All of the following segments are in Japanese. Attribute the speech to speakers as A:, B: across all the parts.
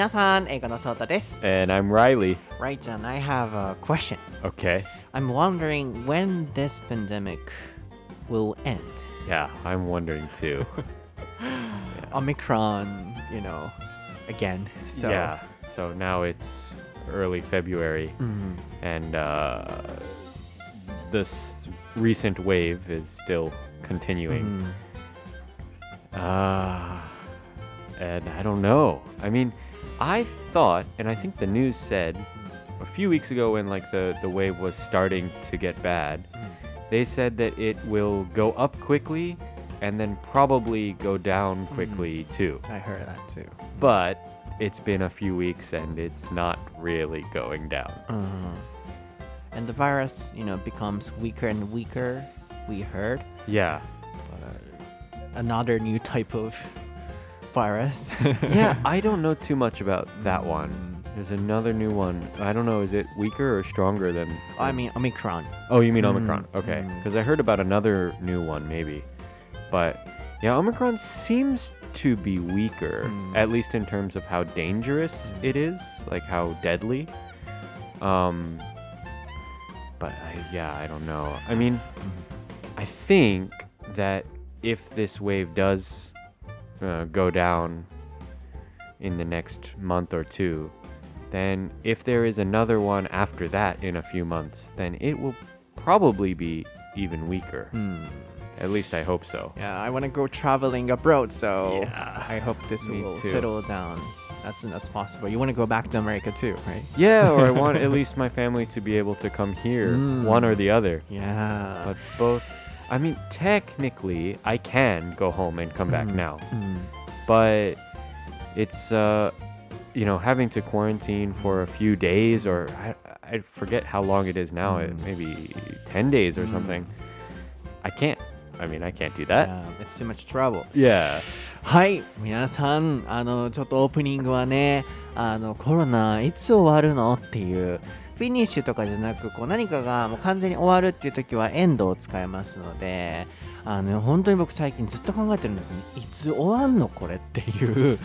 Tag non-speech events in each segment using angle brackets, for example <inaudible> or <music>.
A: 皆さん、英語のソータです。
B: And I'm Riley.
A: Right, John, I have a question.
B: Okay.
A: I'm wondering when this pandemic will end.
B: Yeah, I'm wondering too. <laughs>
A: Omicron, you know, again. So,
B: Yeah. So now it's early February,
A: Mhm.
B: and uh, this recent wave is still continuing.
A: Mhm.
B: Ah, and I don't know. I mean, I thought, and I think the news said a few weeks ago when like the the wave was starting to get bad, they said that it will go up quickly and then probably go down quickly too.
A: I heard that too.
B: But it's been a few weeks and it's not really going down.
A: Mhm. And the virus, you know, becomes weaker and weaker. We heard.
B: Yeah.
A: But another new type of virus. <laughs>
B: yeah, I don't know too much about that one. There's another new one. I don't know. Is it weaker or stronger than?
A: I mean, Omicron.
B: Oh, you mean
A: Mm,
B: Omicron? Okay, because I heard about another new one, maybe. But yeah, Omicron seems to be weaker,
A: Mm.
B: at least in terms of how dangerous
A: Mm.
B: it is, like how deadly. Um, but I, yeah, I don't know. I mean, I think that if this wave does uh, go down in the next month or two, then if there is another one after that in a few months, then it will probably be even weaker.
A: Hmm.
B: At least I hope so.
A: Yeah, I want to go traveling abroad, so
B: Yeah,
A: I hope this
B: me
A: will
B: too.
A: settle down That's as possible. You want to go back to America too, right? <laughs>
B: Yeah, or I want at <laughs> least my family to be able to come here,
A: Mm.
B: one or the other.
A: Yeah.
B: But both, I mean, technically, I can go home and come back
A: Mhm.
B: now.
A: Mm.
B: but it's uh you know having to quarantine for a few days or I, I forget how long it is now it
A: Mm.
B: maybe 10 days or
A: Mm.
B: something I can't I mean I can't do that
A: Yeah, it's too much trouble.
B: yeah
A: はい、皆さん、あの、ちょっとオープニングはね、あの、コロナいつ終わるのっていう、 フィニッシュとかじゃなく、こう何かがもう完全に終わるっていう時はエンドを使いますので、あの、本当に僕最近ずっと考えてるんですね。いつ終わんのこれっていう。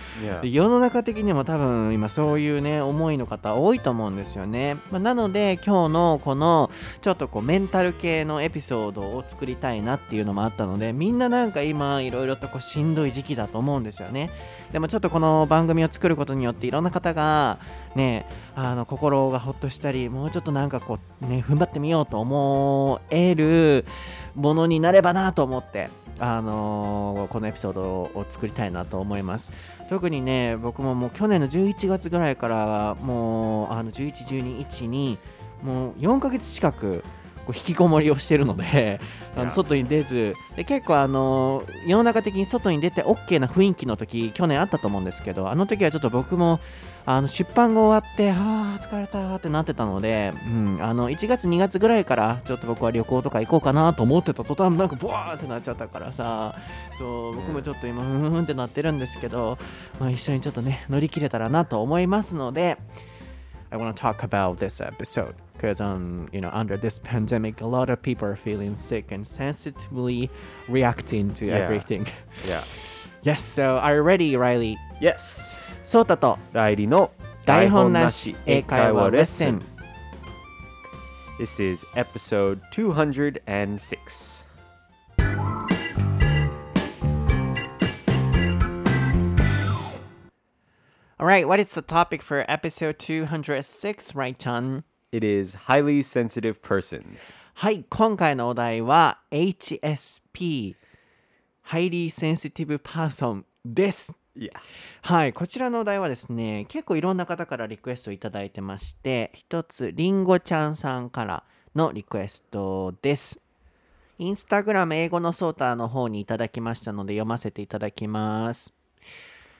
A: 世の中的にも多分今そういうね思いの方多いと思うんですよね、まあなので今日のこのちょっとこうメンタル系のエピソードを作りたいなっていうのもあったのでみんななんか今いろいろとこうしんどい時期だと思うんですよねでもちょっとこの番組を作ることによっていろんな方がねあの心がほっとしたりもうちょっとなんかこうね踏ん張ってみようと思えるものになればなと思ってあのーこのエピソードを作りたいなと思います。特にね僕ももう去年の11月ぐらいからもうあの11、12、1にもう4ヶ月近くこう引きこもりをしてるのであの.外に出ずで結構あの世の中的に外に出て OK な雰囲気の時去年あったと思うんですけどあの時はちょっと僕もあの出版が終わってあー疲れたってなってたので、うん、あの1月2月ぐらいからちょっと僕は旅行とか行こうかなと思ってた途端なんかブワーってなっちゃったからさそう僕もちょっと今ふんふんってなってるんですけど、まあ、一緒にちょっとね乗り切れたらなと思いますので I want to talk about this episode because um you know under this <laughs> pandemic a lot of people are feeling sick and sensitively reacting to
B: Yeah.
A: everything <laughs>
B: yeah
A: yes so are you ready Riley
B: yes
A: ソータと
B: 代理の
A: 台本なし英会話レッスン
B: This is episode 206
A: Alright what is the topic for episode 206 right Chan
B: It is highly sensitive persons
A: はい今回のお題は HSP Highly Sensitive Person です
B: yeah
A: はい、こちらのお題はですね、結構いろんな方からリクエストいただいてまして、一つ、りんごちゃんさんからのリクエストです。インスタグラム英語のソーターの方にいただきましたので読ませていただきます。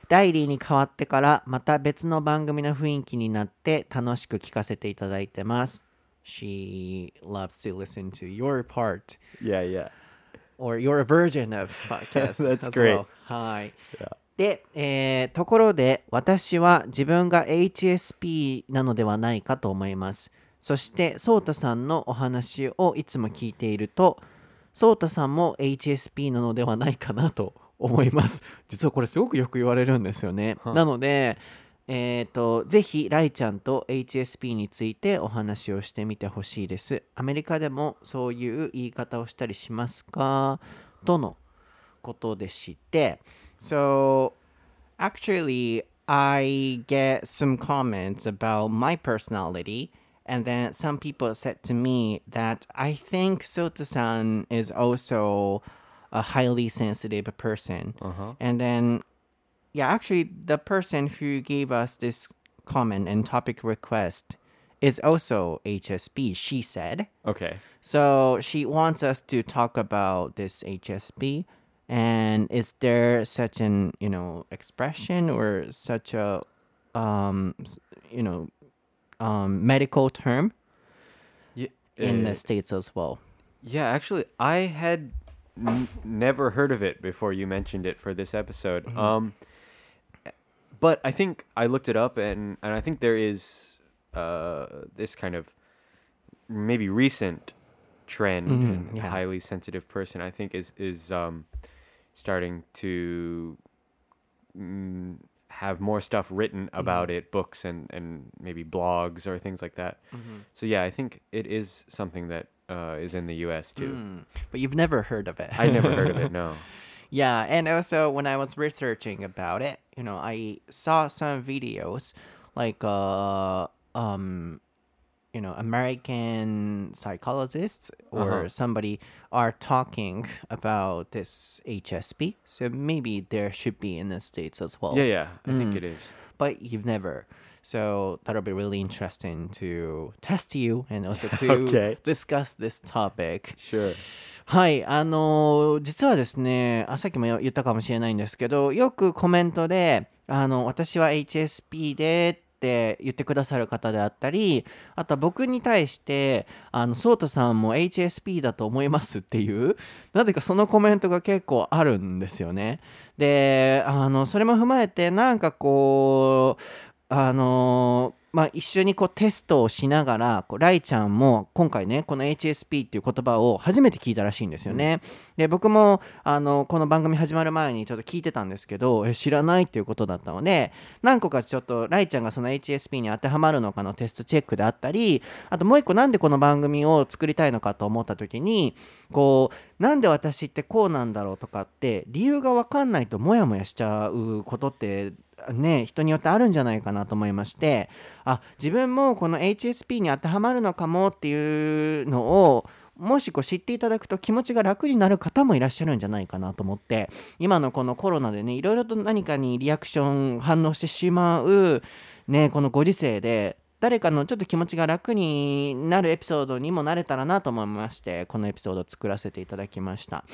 A: ライリーに変わってからまた別の番組の雰囲気になって楽しく聞かせていただいてます。She loves to listen to your part
B: yeah yeah
A: or your version of podcast <laughs>
B: That's great.
A: はい。で、えーところで私は自分が HSP なのではないかと思います。そして、ソータさんのお話をいつも聞いていると、ソータさんも HSP なのではないかなと思います。実はこれすごくよく言われるんですよね。
B: はあ
A: なので、えっ、と、ぜひ、ライちゃんと HSP についてお話をしてみてほしいです。アメリカでもそういう言い方をしたりしますかとのことでして。So, actually, I get some comments about my personality. And then some people said to me that I think Sota-san is also a highly sensitive person.
B: Uh-huh.
A: And then, yeah, actually, the person who gave us this comment and topic request is also HSP, she said.
B: Okay.
A: So she wants us to talk about this HSP. And is there such an, you know, expression or such a, um, you know, um, medical term
B: Yeah.
A: in
B: uh,
A: the States as well?
B: Yeah, actually, I had n- never heard of it before you mentioned it for this episode. Um, but I think I looked it up, and and I think there is uh this kind of maybe recent trend
A: Mhm,
B: in
A: yeah.
B: highly sensitive person. I think is is um starting to mm, have more stuff written about it, books and and maybe blogs or things like that. So yeah, I think it is something that uh, is in the U.S. too.
A: Mm, But you've never heard of it.
B: I never heard of it. <laughs> No.
A: Yeah, and also when I was researching about it, you know, I saw some videos like uh um you know, American psychologists or
B: Uh-huh.
A: somebody are talking about this HSP. So maybe there should be in the states as well.
B: Yeah, yeah. I think
A: Mm.
B: it is.
A: But you've never. So that'll be really interesting to test you and also <laughs> to
B: Okay.
A: discuss this topic.
B: Sure.
A: はい、あのー実はですねあ、さっきも言ったかもしれないんですけど、よくコメントで、あの私は HSP でって言ってくださる方であったり、あとは僕に対して、あの、ソータさんも HSP だと思いますっていう、なぜかそのコメントが結構あるんですよね。で、あの、それも踏まえて、なんかこう、あのーまあ、一緒にこうテストをしながらこうライちゃんも今回ねこの HSP っていう言葉を初めて聞いたらしいんですよね。で僕もあのこの番組始まる前にちょっと聞いてたんですけどえ知らないっていうことだったので何個かちょっとライちゃんがその HSP に当てはまるのかのテストチェックであったりあともう一個なんでこの番組を作りたいのかと思った時にこうなんで私ってこうなんだろうとかって理由が分かんないとモヤモヤしちゃうことってね人によってあるんじゃないかなと思いましてあ自分もこの HSP に当てはまるのかもっていうのをもしこう知っていただくと気持ちが楽になる方もいらっしゃるんじゃないかなと思って今のこのコロナでねいろいろと何かにリアクション反応してしまうねこのご時世で誰かのちょっと気持ちが楽になるエピソードにもなれたらなと思いましてこのエピソードを作らせていただきました。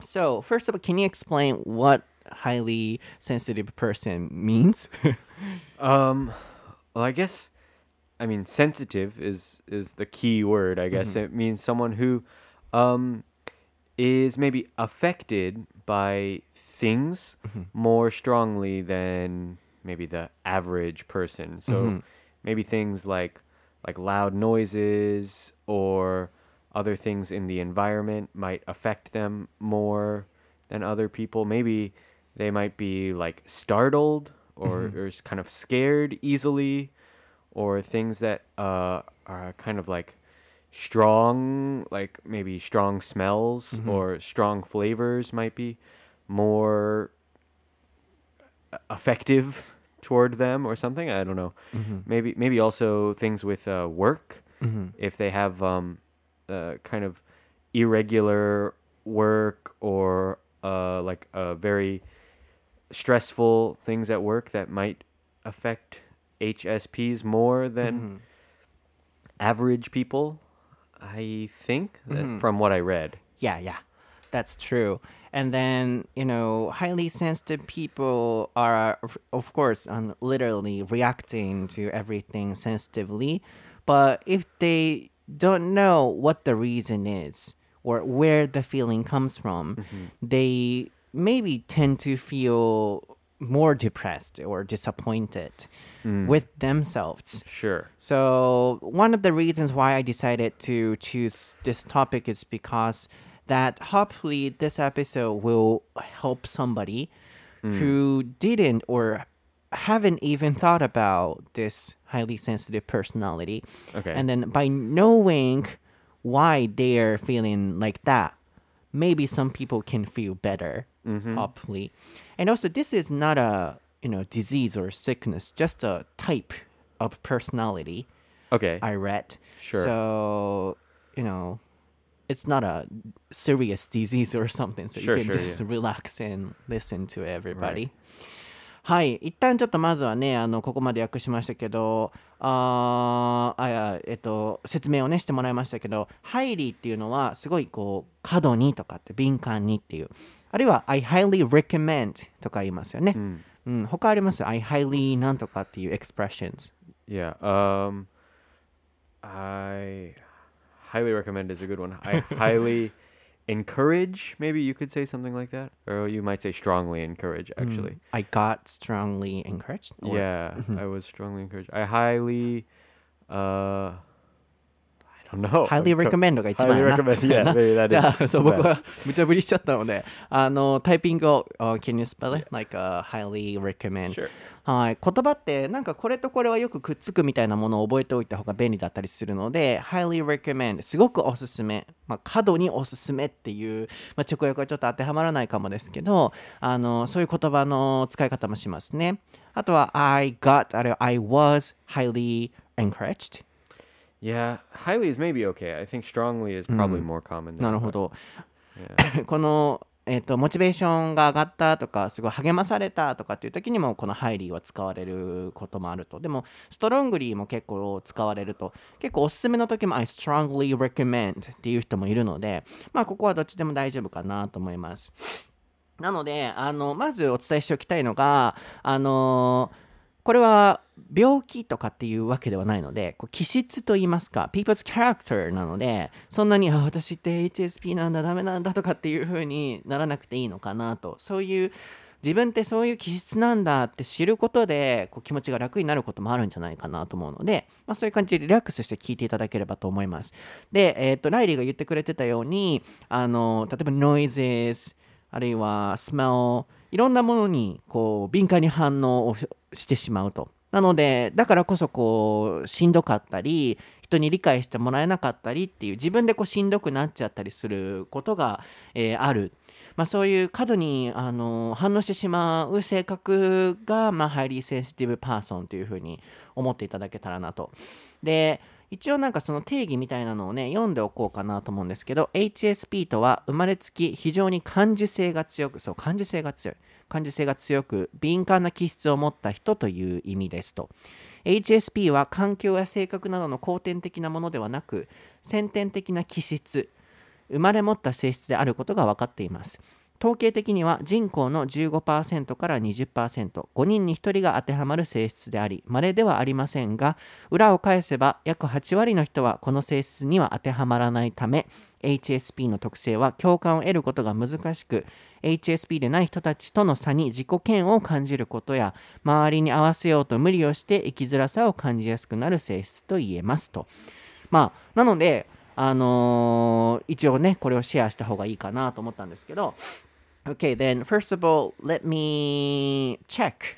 A: So first of all can you explain what highly sensitive person means? <laughs>
B: Um, well, I guess, I mean, sensitive is is the key word. I guess it means someone who, um, is maybe affected by things more strongly than maybe the average person. So maybe things like like loud noises or other things in the environment might affect them more than other people. Maybe they might be like startled or, or kind of scared easily or things that uh, are kind of like strong like maybe strong smells or strong flavors might be more uh, effective toward them or something i don't know. Maybe maybe also things with uh, work. If they have um, uh, kind of irregular work or uh, like a very stressful things at work that might affect HSPs more than mm-hmm. average people. I think that mm-hmm. from what I read.
A: Yeah, yeah, that's true. And then, you know, highly sensitive people are, of- course, um, literally reacting to everything sensitively. But if they don't know what the reason is or where the feeling comes from, mm-hmm. they maybe tend to feel more depressed or disappointed hmm. with themselves.
B: Sure.
A: So one of the reasons why I decided to choose this topic is because that hopefully this episode will help somebody hmm. who didn't or haven't even thought about this highly sensitive personality.
B: Okay.
A: And then by knowing why they're feeling like that, maybe some people can feel better, hopefully. And also, this is not a you know disease or sickness, just a type of personality.
B: okay.
A: I read.
B: Sure.
A: So you know, it's not a serious disease or something. So
B: Sure,
A: you can
B: sure,
A: just
B: yeah.
A: relax and listen to everybody. はい一旦ちょっとまずはねあのここまで訳しましたけど あーあえっと説明をねしてもらいましたけどハイリーっていうのはすごいこう過度にとかって敏感にっていうあるいは I highly recommend とか言いますよね、うん、他あります？I highly なんとかっていう expressions
B: Yeah. Um, I highly recommend is a good one. I highly encourage. Maybe you could say something like that, or you might say strongly encourage. Actually,
A: I got strongly encouraged or-
B: yeah, I was strongly encouraged. I highly, uh, I don't know.
A: highly
B: Co-
A: recommend が一番
B: Highly
A: やな
B: recommend.
A: そ<laughs> うや
B: Yeah,
A: な
B: maybe that
A: じゃあ
B: is
A: そう僕は
B: best.
A: 無茶ぶりしちゃったのであのタイピングを、uh, Can you spell it? Like、uh, highly recommend
B: Sure.
A: はい言葉ってなんかこれとこれはよくくっつくみたいなものを覚えておいた方が便利だったりするので highly recommend すごくおすすめ、まあ、過度におすすめっていう、まあ、直訳はちょっと当てはまらないかもですけどあのそういう言葉の使い方もしますねあとは I got あるいは I was highly encouraged
B: Yeah, highly is maybe okay. I think strongly is probably more common.
A: なるほど。<laughs> この、えっとモチベーションが上がったとかすごい励まされたとかっていう時にもこのハイリーは使われることもあると。でもストロングリーも結構使われると。結構おすすめの時も I strongly recommend っていう人もいるのでまあここはどっちでも大丈夫かなと思います。なのであのまずお伝えしておきたいのがあのこれは病気とかっていうわけではないのでこう気質と言いますか people's character なのでそんなにあ私って HSP なんだダメなんだとかっていう風にならなくていいのかなとそういう自分ってそういう気質なんだって知ることでこう気持ちが楽になることもあるんじゃないかなと思うので、まあ、そういう感じでリラックスして聞いていただければと思います。で、えー、とライリーが言ってくれてたようにあの例えば noises あるいは smell いろんなものにこう敏感に反応をしてしまうと。なのでだからこそこうしんどかったり人に理解してもらえなかったりっていう自分でこうしんどくなっちゃったりすることが、えーある、まあ、そういう過度にあの反応してしまう性格が、まあ、 Highly Sensitive Person というふうに思っていただけたらなと。で一応なんかその定義みたいなのをね読んでおこうかなと思うんですけど HSP とは生まれつき非常に感受性が強くそう感受性が強い。感受性が強く敏感な気質を持った人という意味ですと。HSP は環境や性格などの後天的なものではなく先天的な気質生まれ持った性質であることが分かっています。統計的には人口の15%から 20%5 人に1人が当てはまる性質であり稀ではありませんが裏を返せば約8割の人はこの性質には当てはまらないため HSP の特性は共感を得ることが難しく HSP でない人たちとの差に自己嫌悪を感じることや周りに合わせようと無理をして生きづらさを感じやすくなる性質と言えますと。まあなのであのー一応ねこれをシェアした方がいいかなと思ったんですけど Okay, then first of all, let me check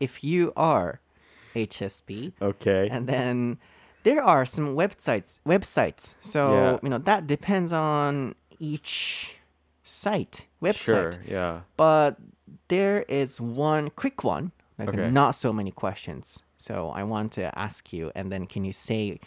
A: if you are HSP.
B: Okay.
A: And then there are some websites websites. So,
B: Yeah.
A: you know, that depends on each site, website.
B: Sure. Yeah.
A: But there is one quick one, like
B: Okay.
A: not so many questions. So I want to ask you, and then can you say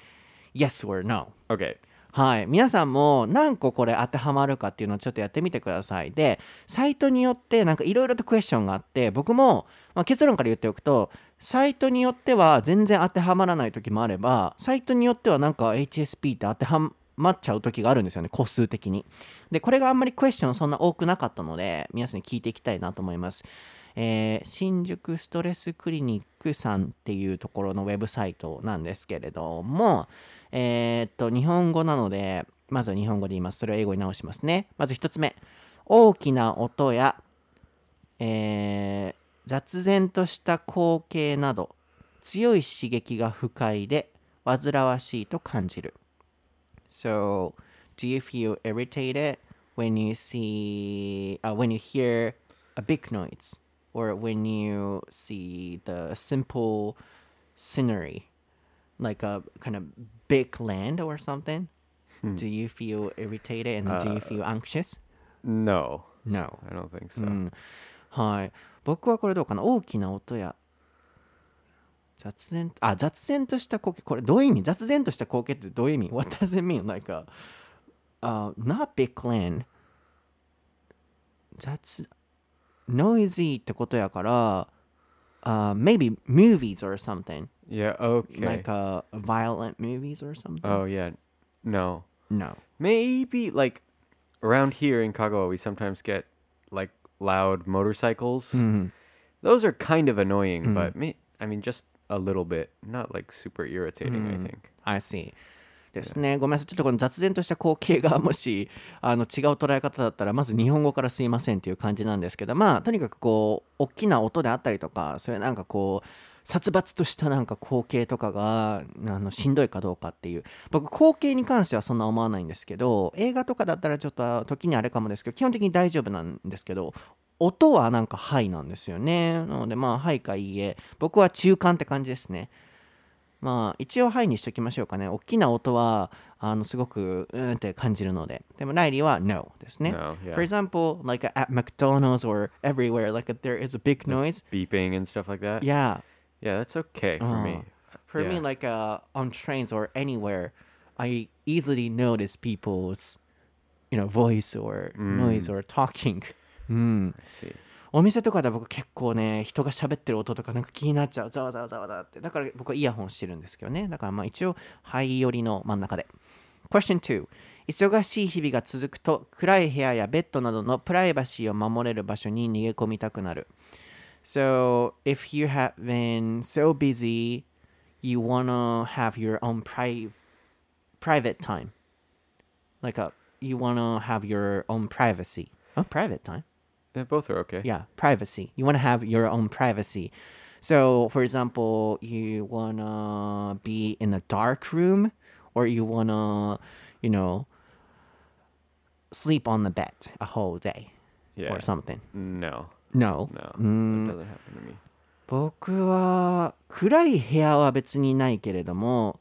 A: yes or no?
B: Okay.
A: はい、皆さんも何個これ当てはまるかっていうのをちょっとやってみてください。で、サイトによってなんかいろいろとクエスチョンがあって、僕も、まあ、結論から言っておくと、サイトによっては全然当てはまらない時もあれば、サイトによってはなんか HSP って当てはまっちゃう時があるんですよね、個数的に。で、これがあんまりクエスチョンそんな多くなかったので、皆さんに聞いていきたいなと思います。えー新宿ストレスクリニックさんっていうところのウェブサイトなんですけれども、えーっと、日本語なので、まずは日本語で言います。それを英語に直しますね。まず一つ目。大きな音や、えー雑然とした光景など、強い刺激が不快で煩わしいと感じる。So, do you feel irritated when you see, uh, when you hear a big noise? Or when you see the simple scenery, like a kind of big land or something? Do you feel irritated and do you feel anxious?
B: No,
A: No.
B: I don't think so.
A: うん、はい僕はこれどうかな大きな音や雑然あ雑然とした光景これどういう意味雑然とした光景ってどういう意味 What does it mean? Like a、uh, not big land 雑 noisy ってことやから、uh, maybe movies or something
B: Yeah, okay.
A: like uh, violent movies or something
B: oh, yeah. No.
A: no
B: Maybe like around here in Kagawa, we sometimes get like loud motorcycles.
A: Mhm.
B: Those are kind of annoying, but me, I mean, just a little bit, not like super irritating. I think.
A: I see. ですね。ごめんなさい。ちょっとこの雑然とした光景がもし <laughs> あの違う捉え方だったら、まず日本語からすいませんっていう感じなんですけど、まあ、とにかくこう、大きな音であったりとか、そういうなんかこう、殺伐としたなんか光景とかがあのしんどいかどうかっていう僕光景に関してはそんな思わないんですけど映画とかだったらちょっと時にあれかもですけど基本的に大丈夫なんですけど音はなんかハイなんですよねなのでまあハイかいいえ僕は中間って感じですねまあ一応ハイにしときましょうかね大きな音はあのすごくうんって感じるのででもライリーは No ですね
B: No, yeah.
A: For example like at McDonald's or everywhere like there is a big noise
B: Beeping and stuff like that.
A: yeah
B: Yeah, that's okay for me.
A: For me,
B: Yeah.
A: like uh, on trains or anywhere, I easily notice people's, you know, voice or noise or talking. うん。
B: I see.
A: お店とかで僕結構ね、人が喋ってる音とかなんか気になっちゃう。ざわざわざわざって。だから僕はイヤホンしてるんですけどね。だからまあ一応、肺寄りの真ん中で。Question 2. 忙しい日々が続くと暗い部屋やベッドなどのプライバシーを守れる場所に逃げ込みたくなる。So, if you have been so busy, you wanna have your own pri- private time. Like a, you wanna have your own privacy. Oh, private time.
B: Yeah, both are okay.
A: Yeah, privacy. You wanna have your own privacy. So, for example, you wanna be in a dark room, or you wanna, you know, sleep on the bed a whole day
B: Yeah.
A: or something.
B: No,
A: No.
B: no,
A: うーん
B: that doesn't happen to me.
A: 僕は暗い部屋は別にないけれども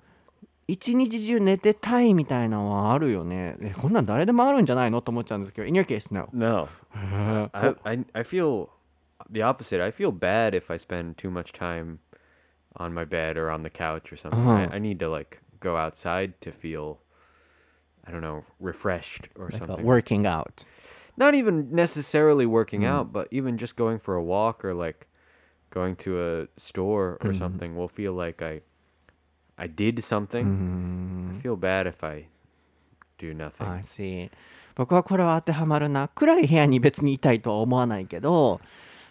A: 一日中寝てたいみたいなのはあるよねえこんなん誰でもあるんじゃないのと思っちゃうんですけど In your case, no
B: No, <laughs> I, I I feel the opposite. I feel bad if I spend too much time on my bed or on the couch or something.
A: Uh-huh.
B: I, I need to like go outside to feel, I don't know, refreshed or
A: like
B: something.
A: working out
B: Not even necessarily working hmm. out, but even just going for a walk or like going to a store or hmm. something will feel like I I did something. I mm-hmm. feel bad if I do nothing.
A: I see 僕はこれは当てはまるな暗い部屋に別にいたいとは思わないけど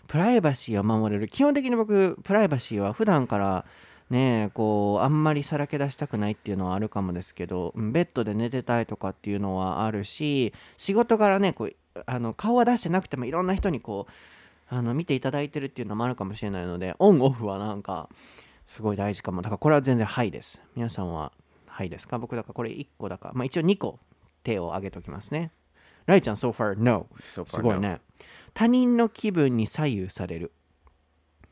A: プライバシーを守れる。基本的に僕プライバシーは普段からねこうあんまりさらけ出したくないっていうのはあるかもですけどベッドで寝てたいとかっていうのはあるし仕事からねこうあの顔は出してなくてもいろんな人にこうあの見ていただいてるっていうのもあるかもしれないのでオンオフはなんかすごい大事かも。だからこれは全然はいです。皆さんははいですか？僕だからこれ1個だからまあ一応2個手を挙げておきますねライちゃん so far no
B: So
A: す
B: far,
A: ごい
B: no.
A: ね他人の気分に左右される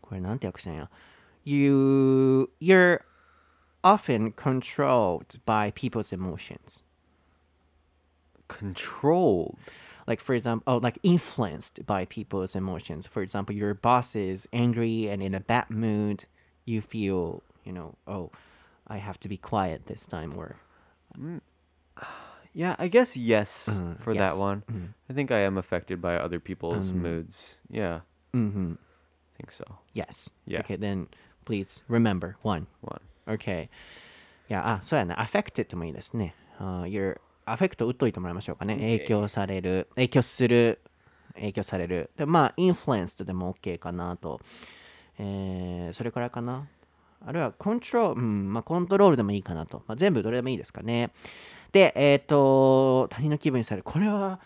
A: これなんて訳したんや you you're often controlled by people's emotions
B: Controlled.
A: like for example oh like influenced by people's emotions for example your boss is angry and in a bad mood you feel you know oh i have to be quiet this time or
B: Yeah, I guess yes
A: Mhm,
B: for
A: yes.
B: that one. I think I am affected by other people's moods. Yeah,
A: mm-hmm.
B: I think so.
A: yes
B: Yeah.
A: okay then please remember one
B: One.
A: Okay. いや、あ、そうやね。affected もいいですね。あ your アフェクト打っといてもらいましょうかね。影響される、影響する、影響される。で、まあ、influenced でも OK かなと。えー、それからいかな。 あるいは、コントロール、うん、まあ、コントロールでもいいかなと。まあ、全部どれでもいいですかね。で、えっ、と、他人の気分にされる。これは、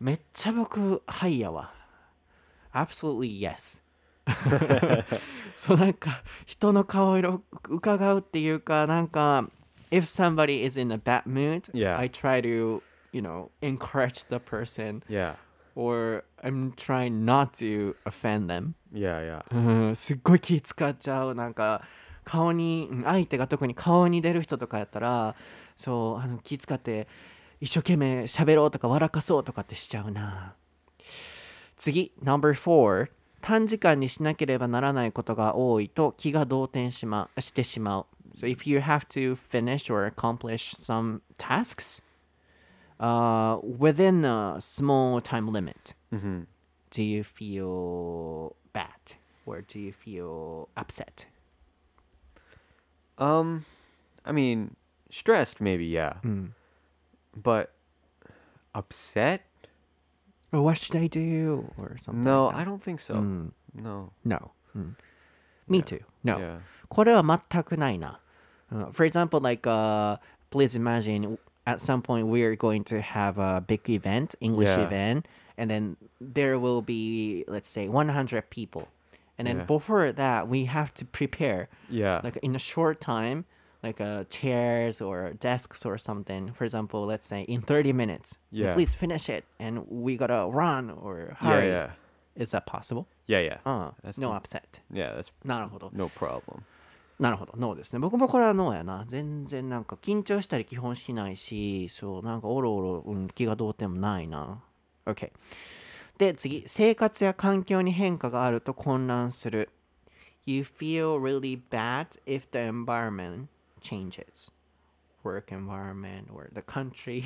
A: めっちゃ僕、はいやわ。absolutely yes. <laughs> <laughs> そうなんか人の顔色伺うっていうかなんか if somebody is in a bad mood
B: Yeah.
A: I try to you know encourage the person
B: Yeah.
A: Or I'm trying not to offend them.
B: Yeah, yeah.
A: う <laughs> んすっごい気使っちゃう。なんか顔にうん相手が特に顔に出る人とかやったらそうあの気使って一生懸命喋ろうとか笑かそうとかってしちゃうな。次 No.4 短時間にしなければならないことが多いと気が動転し,、ま、してしまう。So if you have to finish or accomplish some tasks uh, within a small time limit
B: hmm
A: do you feel bad or do you feel upset?
B: Um, I mean, stressed maybe, yeah. But upset?
A: Or what should I do? Or something.
B: No,
A: like
B: I
A: that.
B: don't think so.
A: Mm.
B: No.
A: No. Mm. Me
B: Yeah.
A: too. No.
B: Yeah.
A: これは全くないな。Uh, for example, like, uh, please imagine at some point we're going to have a big event, English
B: Yeah.
A: event, and then there will be, let's say, 100 people. And then
B: Yeah.
A: before that, we have to prepare
B: Yeah.
A: like in a short time like uh, chairs or desks or something for example let's say in 30 minutes
B: Yeah.
A: please finish it and we gotta run or
B: yeah,
A: hurry
B: yeah.
A: is that possible
B: Yeah, yeah.
A: ああ
B: That's
A: no
B: the-
A: upset
B: Yeah, that's
A: なるほど
B: no problem.
A: なるほどノーですね僕もこれはノーやな全然なんか緊張したり基本しないしそうなんかおろおろ、うん、気が動転もないな OK で次生活や環境に変化があると混乱する You feel really bad if the environment changes work environment or the country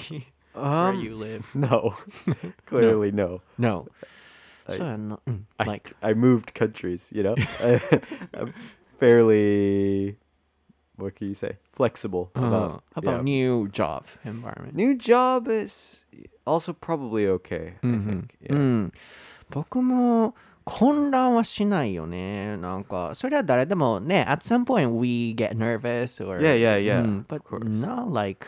A: where
B: Um,
A: you live
B: No. Clearly no.
A: No
B: I-
A: そうやんな、うん、
B: I,
A: like
B: I moved countries, you know? fairly, what can you say? Flexible
A: uh,
B: about,
A: how about
B: yeah.
A: new job environment
B: New job is also probably okay, I think.
A: う
B: Yeah.
A: ん、僕も混乱はしないよね。なんか、それは誰でもね、at some point we get nervous or
B: Yeah, yeah, yeah,
A: うん、but
B: of course.
A: not like,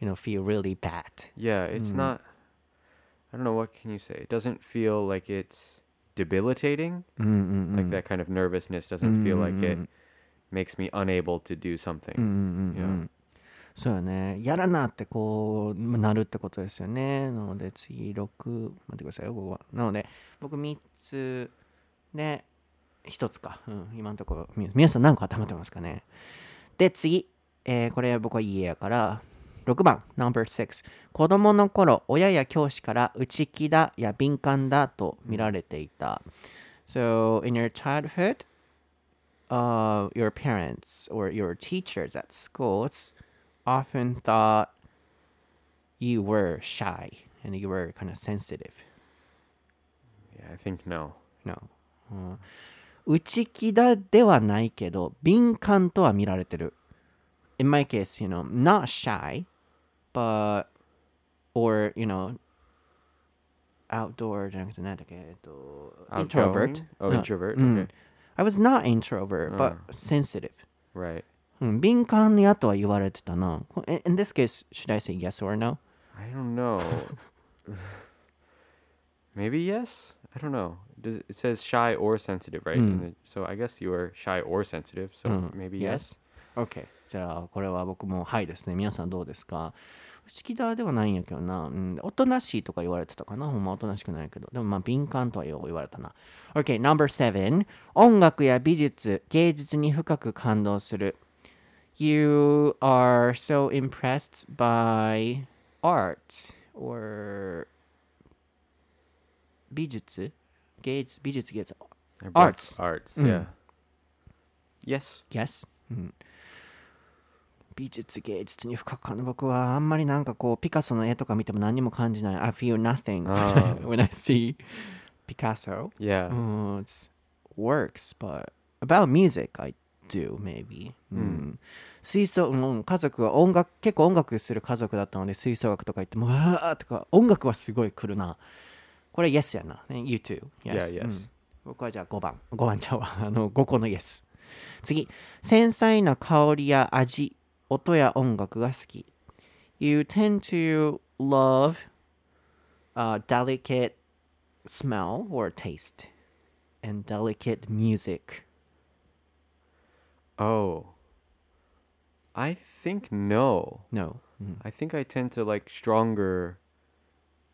A: you know, feel really bad.
B: Yeah, it's not, I don't know, what can you say? It doesn't feel like it's debilitating.
A: うんうんうん。
B: Like that kind of nervousness doesn't feel like it
A: うん
B: makes me unable to do something.
A: うんうんうん。そうよね。やらなってこうなるってことですよね。なので次6、待ってくださいよ、ここは。なので僕3つね、1つか。うん、今のところ、み皆さん何個頭ってますかね。で、次、えーこれ僕は家やから、6番、No.6。子供の頃、親や教師から内気だや敏感だと見られていた。So, in your childhood, uh, your parents or your teachers at schools often thought you were shy and you were kind of sensitive.
B: Yeah, I think no.
A: No. うん内気だではないけど、敏感とは見られてる。In my case, you know, not shy, but, or, you know, outdoor じゃなくて何だっけ、えっと、introvert.
B: Outgoing? Oh,
A: うん
B: introvert.
A: うん
B: Okay.
A: I was not introvert, but
B: うん
A: sensitive.
B: Right.
A: うん、敏感やとは言われてたな。こ In in this case, should I say yes or no?
B: I don't know. <laughs> Maybe yes. I don't know. Does, it says shy or sensitive, right? In
A: Mm.
B: the- so I guess you are shy or sensitive. So
A: うん
B: maybe yes.
A: OK。じゃあ、これは僕もはいですね。皆さんどうですか？内気だではないんやけどな。うん、おとなしいとか言われてたかな？ほんまおとなしくないけど。でもまあ敏感とはよう言われたな。OK、number seven。音楽や美術、芸術に深く感動する。You are so impressed by art or 美術？芸術？美術芸術？Arts.
B: Arts.
A: Mm.
B: Yeah. Yes.
A: Yes、うん、美術芸術に深く感じ僕はあんまりなんかこうピカソの絵とか見ても何にも感じない。I feel nothing <laughs> when I see Picasso、
B: Yeah.
A: うん、it's works but about music I do maybe、うん
B: うん
A: 吹奏、うん、家族は音楽結構音楽する家族だったので吹奏楽とか行ってもうわーとか音楽はすごい来るな。これ Yes やな、ね、You too. Yes,
B: Yeah, yes.
A: うん僕はじゃあ5番。5番ちゃうわあの5個の Yes 次。繊細な香りや味音や音楽が好き You tend to love、uh, delicate smell or taste and delicate music
B: Oh. I think no.
A: no、うん
B: I think I tend to like stronger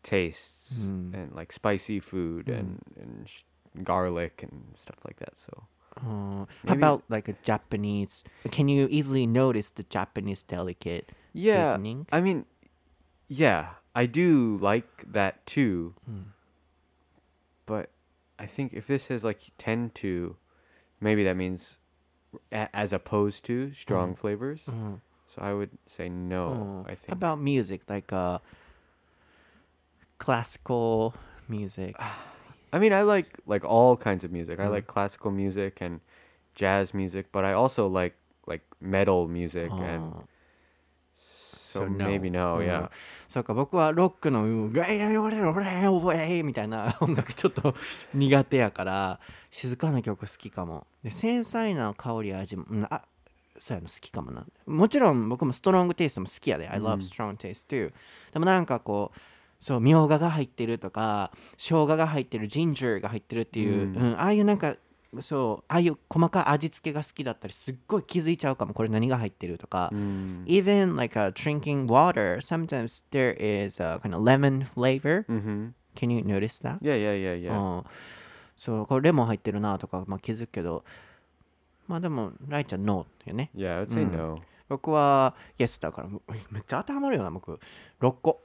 B: tastes
A: Mm.
B: and like spicy food
A: Mm.
B: and and sh- garlic and stuff like that. So
A: Uh, how
B: Maybe-
A: about like a Japanese? Can you easily notice the Japanese delicate
B: yeah,
A: seasoning?
B: I mean, yeah, I do like that too.
A: Mm.
B: But I think if this says like tend to, maybe that means a- as opposed to strong flavors.
A: Mm.
B: So I would say no.
A: Oh,
B: I
A: How
B: think.
A: about music, like uh, classical music? <sighs> <sighs> <sighs>
B: I mean, I like like all kinds of music. I
A: Mm.
B: like classical music and jazz music, but I also like like metal music and
A: Oh.
B: so,
A: So no.
B: maybe no,
A: うん
B: yeah.
A: そうか僕はロックのうんみたいな音楽ちょっと苦手やから静かな曲好きかもで繊細な香りや味も、うん、あそうやの好きかもなもちろん僕もストロングテイストも好きやで、I love strong taste too でもなんかこうそうみょうがが入ってるとか生姜が入ってるジンジャーが入ってるっていう、
B: うん
A: うんああいうなんかそうああいう細かい味付けが好きだったりすっごい気づいちゃうかもこれ何が入ってるとか、
B: Mm.
A: even like uh, drinking water sometimes there is a kind of lemon flavor
B: Mm-hmm.
A: can you notice that?
B: Yeah, yeah, yeah, yeah.
A: うんそうこれレモン入ってるなとか、まあ、気づくけどまあでもライちゃん NO よね
B: Yeah, I would say
A: Mm.
B: no.
A: 僕は Yes だからむめっちゃ当てはまるよな僕6個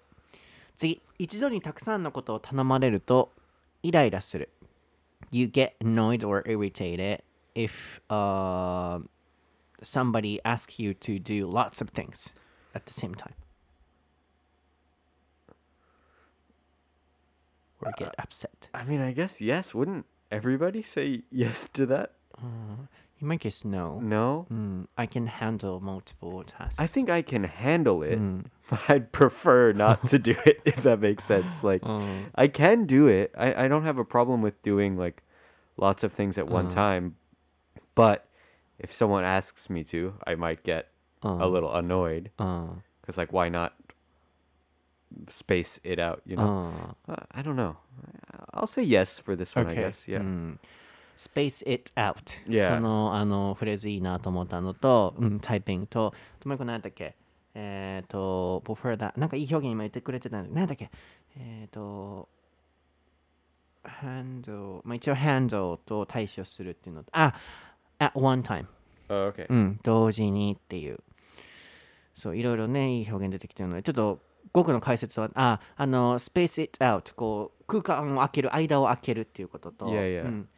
A: 次一度にたくさんのことを頼まれるとイライラする You get annoyed or irritated if uh, somebody asks you to do lots of things at the same time or get upset
B: I mean, I guess yes. Wouldn't everybody say yes to that?
A: In my case no
B: No.
A: Mm, I can handle multiple tasks
B: I think I can handle it. <laughs>
A: Mm.
B: I'd prefer not to do it if that makes sense. <laughs> Like
A: Mm.
B: I can do it. I, I don't have a problem with doing like lots of things at one
A: Uh.
B: time. But if someone asks me to, I might get a
A: Uh.
B: little annoyed
A: uh,
B: because like why not space it out, you know?
A: uh.
B: Uh, I don't know. I'll say yes for this one, I guess. Yeah.
A: うん、Space it out、
B: Yeah.
A: そのあのフレーズいいなと思ったのと、うん、タイピングと、ともう一個何だっけ？えっ、と、before that、なんかいい表現今言ってくれてたんだ。何だっけ？えっ、と、handle、まあ一応 handle と対処するっていうのと、あ、at one time、
B: Oh, okay.
A: うん、同時にっていう。そう、いろいろね、いい表現出てきてるので、ちょっと、僕の解説は、あ、あの、space it out、こう、空間を空ける、間を空けるっていうことと、
B: いやいや
A: うん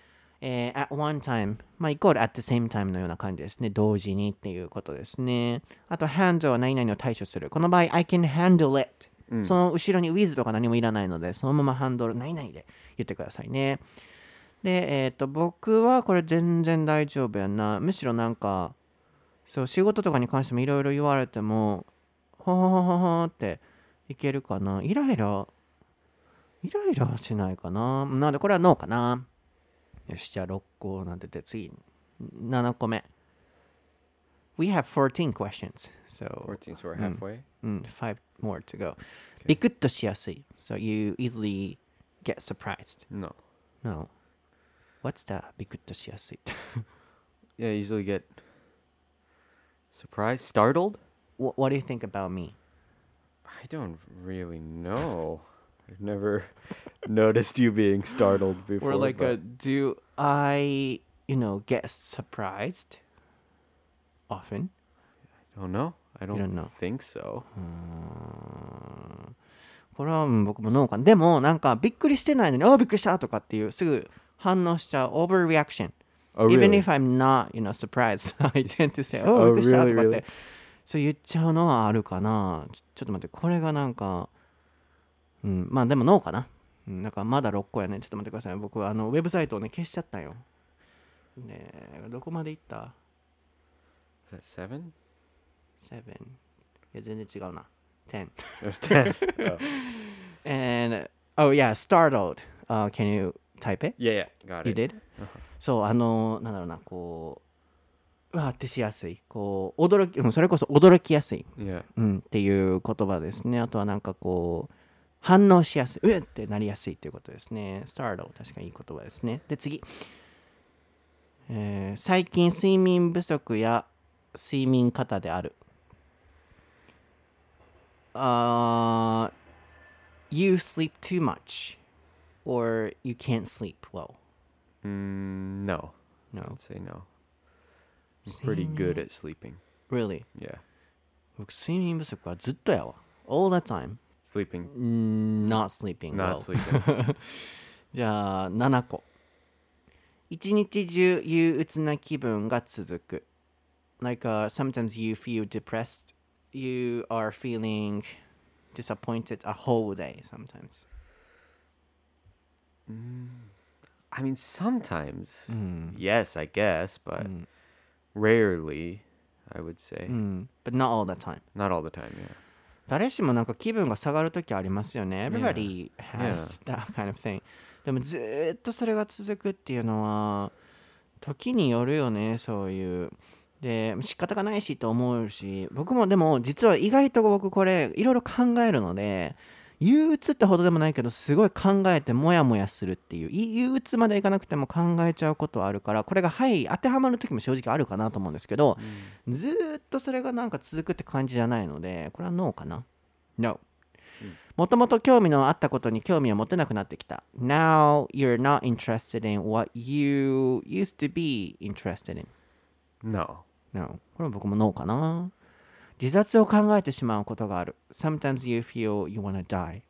A: えー at one time、まあ、イコール at the same time のような感じですね。同時にっていうことですね。あと、handle は何々を対処する。この場合、I can handle it。その後ろに with とか何もいらないので、そのままハンドル何々で言ってくださいね。で、えっ、と、僕はこれ全然大丈夫やな。むしろなんか、そう、仕事とかに関してもいろいろ言われても、ほほほほほっていけるかな？イライラ、イライラはしないかな？なので、これはノーかな。よし、じゃあ6個なんてて、次、7個目。We have 14 questions. So,
B: 14, so we're
A: Mm.
B: halfway.
A: うん、5 more to go. ビクッとしやすい。So, you easily get surprised.
B: No.
A: No. What's that? ビクッとしやすい。
B: Yeah, I usually get surprised, startled.
A: what, what do you think about me?
B: I don't really know. I've never noticed you being startled before.
A: Or like, uh, do I, you know, get surprised often?
B: I don't know. I don't,
A: don't know.
B: think so.
A: これはうん僕もノーかな。でも、なんか、びっくりしてないのに、あ、びっくりしたとかっていう、すぐ反応しちゃう、overreaction。
B: Oh,
A: Even
B: really?
A: if I'm not, you know, surprised, I tend to say,
B: Oh,
A: おびっくりしたとかってそう言っちゃうのはあるかな。ちょっと待って、これがなんか、うん、まあでもノーかな。うん、なんかまだ6個やね。ちょっと待ってください。僕、あの、ウェブサイトをね、消しちゃったよ。ねえ、どこまで行った
B: ？Is that seven?
A: ?7。いや、全然違うな。10。
B: It was ten. oh. <laughs>
A: And, oh yeah, startled. Uh, can you type it?
B: Yeah, yeah, got
A: You
B: it.
A: did? そう、あの、なんだろうな、こう、うわってしやすい。こう、驚き、うんそれこそ驚きやすい。うん、っていう言葉ですね。あとはなんかこう、反応しやすい。うっってなりやすいということですね。startle 確かにいい言葉ですね。で、次。えー最近睡眠不足や睡眠過多である。あ you sleep too much or you can't sleep well?
B: Mm, no.
A: No.
B: I'd say no. I'm pretty good at sleeping.
A: Really?
B: Yeah.
A: 僕睡眠不足はずっとやわ。All the time.
B: Sleeping.
A: Not sleeping
B: Not
A: well.
B: sleeping. <laughs>
A: じゃあ7個。一日中憂鬱な気分が続く。Like、uh, sometimes you feel depressed. You are feeling disappointed a whole day sometimes.
B: I mean, sometimes, yes, I guess, but rarely, I would say.
A: うん。But not all the time.
B: Not all the time, yeah.
A: 誰しもなんか気分が下がるときありますよね。Everybody has that kind of thing. でもずーっとそれが続くっていうのは時によるよね、そういう。で、仕方がないしと思うし、僕もでも実は意外と僕これいろいろ考えるので、憂鬱ってほどでもないけど、すごい考えてモヤモヤするっていう、い憂鬱までいかなくても考えちゃうことはあるから、これがはい、当てはまる時も正直あるかなと思うんですけど、ずーっとそれがなんか続くって感じじゃないので、これはノーかな？No. もともと興味のあったことに興味を持てなくなってきた。Now you're not interested in what you used to be interested in.
B: No.
A: No. これは僕もノーかな？自殺を考えてしまうことがある。Sometimes you feel you wanna die.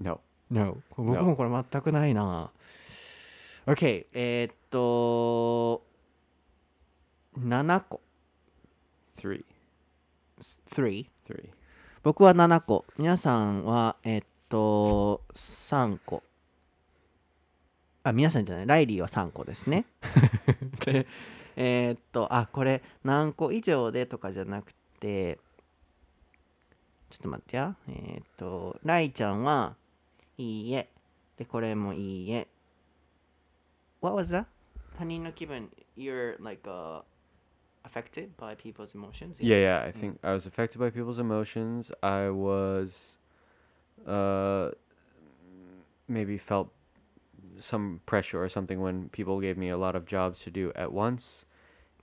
B: No.
A: No. 僕もこれ全くないな。OK。えーっと、7個。
B: Three.
A: 3。
B: Three.
A: 僕は7個。皆さんは、えっと、3個。あ、皆さんじゃない。ライリーは3個ですね。<laughs> で、えーっと、あ、これ何個以上でとかじゃなくて、ちょっと待ってや。えーっと、ライちゃんは、いいえ。で、これもいいえ。What was that? 他人の気分、you're like、uh, affected by people's emotions?
B: Yeah, yeah. I think I was affected by people's emotions. I was, uh, maybe felt some pressure or something when people gave me a lot of jobs to do at once,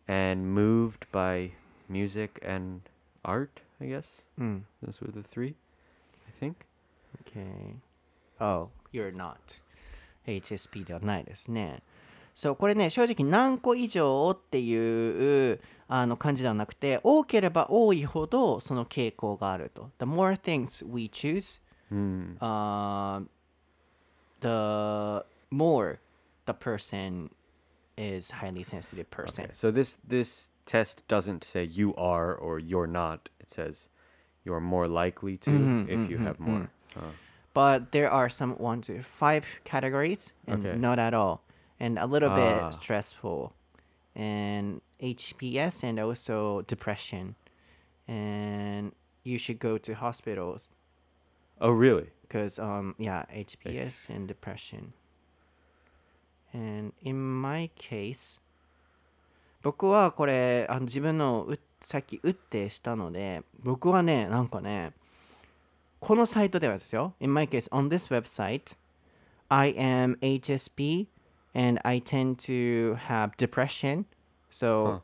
B: and moved by music and art. I guess
A: うん。
B: those were the three. I think.
A: Okay. Oh, you're not. HSP ではないですね。そう、これね、正直何個以上っていうあの感じではなくて、多ければ多いほどその傾向があると。The more things we choose,
B: Hmm.
A: uh, the more the person is highly sensitive person.
B: Okay. So this this test doesn't say you are or you're not. It says you're more likely to if you have more. Oh.
A: but there are some one, two, five categories, and
B: Okay.
A: not at all, and a little
B: Ah.
A: bit stressful, and HPS, and also depression, and you should go to hospitals
B: Oh, really?
A: because um yeah HPS and depression, and in my case, 僕はこれあの自分のうさっき打ってしたので僕はねなんかねこのサイトではですよ In my case on this website I am HSP and I tend to have depression so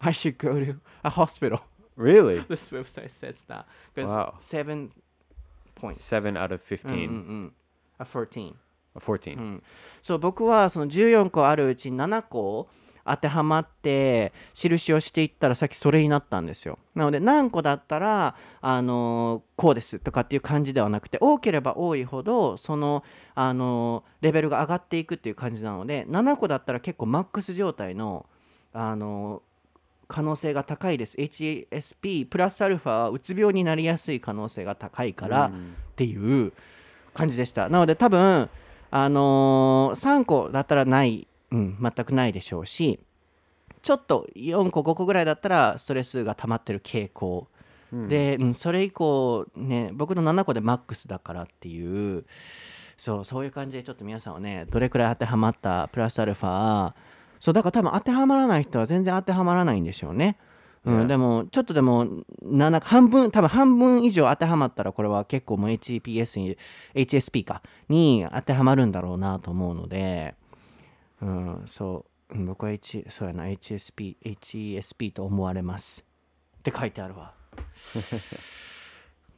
A: I should go to a hospital
B: Really?
A: this website says that because
B: Wow.
A: seven points
B: Seven out of
A: うん
B: fifteen.
A: うんうんあ14
B: Uh, Fourteen.
A: そう僕はその14個あるうち7個当てはまって印をしていったらさっきそれになったんですよ。なので何個だったらあのこうですとかっていう感じではなくて多ければ多いほどそのあのレベルが上がっていくっていう感じなので7個だったら結構マックス状態のあの可能性が高いです。HSP プラスアルファはうつ病になりやすい可能性が高いからっていう感じでした。なので多分あのー3個だったらない、うん、全くないでしょうしちょっと4個5個ぐらいだったらストレスが溜まってる傾向、で、うん、それ以降ね僕の7個でマックスだからっていうそうそういう感じでちょっと皆さんはねどれくらい当てはまったプラスアルファそうだから多分当てはまらない人は全然当てはまらないんでしょうね。うん、でもちょっとでも7半分多分半分以上当てはまったらこれは結構もう HPS に HSP かに当てはまるんだろうなと思うので、うん、そう。うん僕は、H、そうやな。HSP HESP と思われます。って書いてあるわ。<laughs>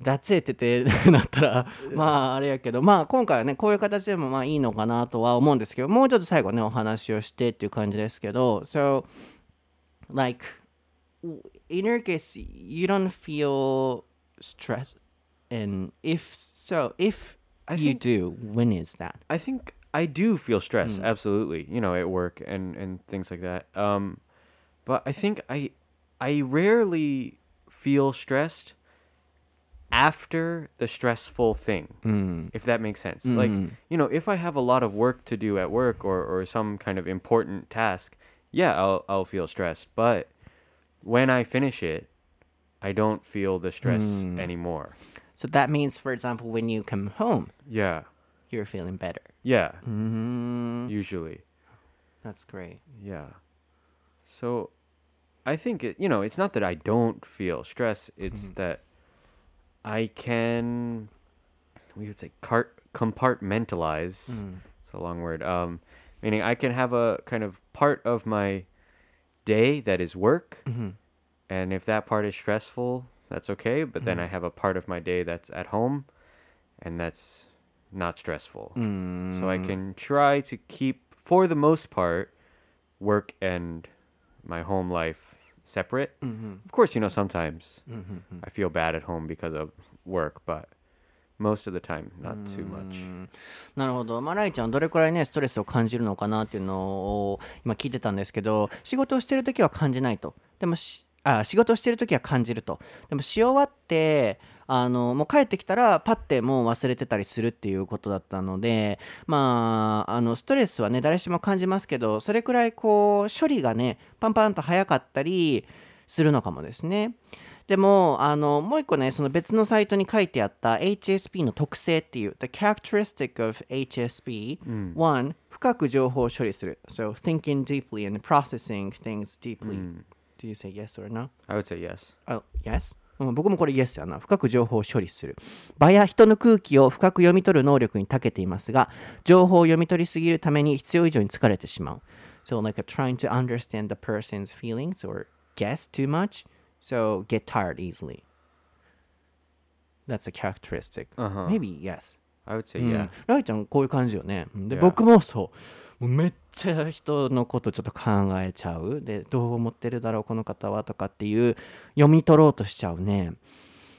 A: That's it ってて <laughs> なったらまああれやけど。まあ今回はねこういう形でもまあいいのかなとは思うんですけどもうちょっと最後ねお話をしてっていう感じですけど。So like in your case you don't feel stress and if so if you do when is that?
B: I think I do feel stress,
A: Mm.
B: absolutely. You know, at work and and things like that. Um, but I think I I rarely feel stressed after the stressful thing,
A: Mm.
B: if that makes sense. Like,
A: Mhm.
B: you know, if I have a lot of work to do at work or or some kind of important task, yeah, I'll I'll feel stressed. But when I finish it, I don't feel the stress
A: Mm.
B: anymore.
A: So that means for example when you come home
B: Yeah.
A: You're feeling better
B: Yeah.
A: mm
B: Usually.
A: That's great
B: Yeah. So I think it, you know, it's not that I don't feel stress, it's that I can we would say cart compartmentalize. It's a long word. Um meaning I can have a kind of part of my day that is work. And if that part is stressful, that's okay, but then I have a part of my day that's at home and that's not stressful. So I can try to keep, for the most part, work and my home life separate. Of course, you know, sometimes I feel bad at home because of work, but most of the time, not too much.
A: なるほど、まあ、ライちゃんどれくらいねストレスを感じるのかなっていうのを今聞いてたんですけど仕事をしてる時は感じないとでもしあ仕事をしてる時は感じるとでもし終わってあのもう帰ってきたらパッてもう忘れてたりするっていうことだったのでまああのストレスはね誰しも感じますけどそれくらいこう処理がねパンパンと早かったりするのかもですね。でもあのもう一個ねその別のサイトに書いてあった HSP の特性っていう The characteristic of HSP、one 深く情報を処理する So thinking deeply and processing things deeply、Do you say yes or no?
B: I would say yes.
A: Oh, yes? うん僕もこれ yes やな。深く情報を処理する。場や人の空気を深く読み取る能力に長けていますが、情報を読み取りすぎるために必要以上に疲れてしまう。So, like trying to understand the person's feelings or guess too much, so get tired easily. That's a characteristic.
B: Uh-huh.
A: Maybe yes.
B: I would say
A: うん
B: yeah.
A: ライちゃんこういう感じよね。うんで.僕もそう。もうめっちゃ人のことちょっと考えちゃう。で、どう思ってるだろう、この方はとかっていう読み取ろうとしちゃうね。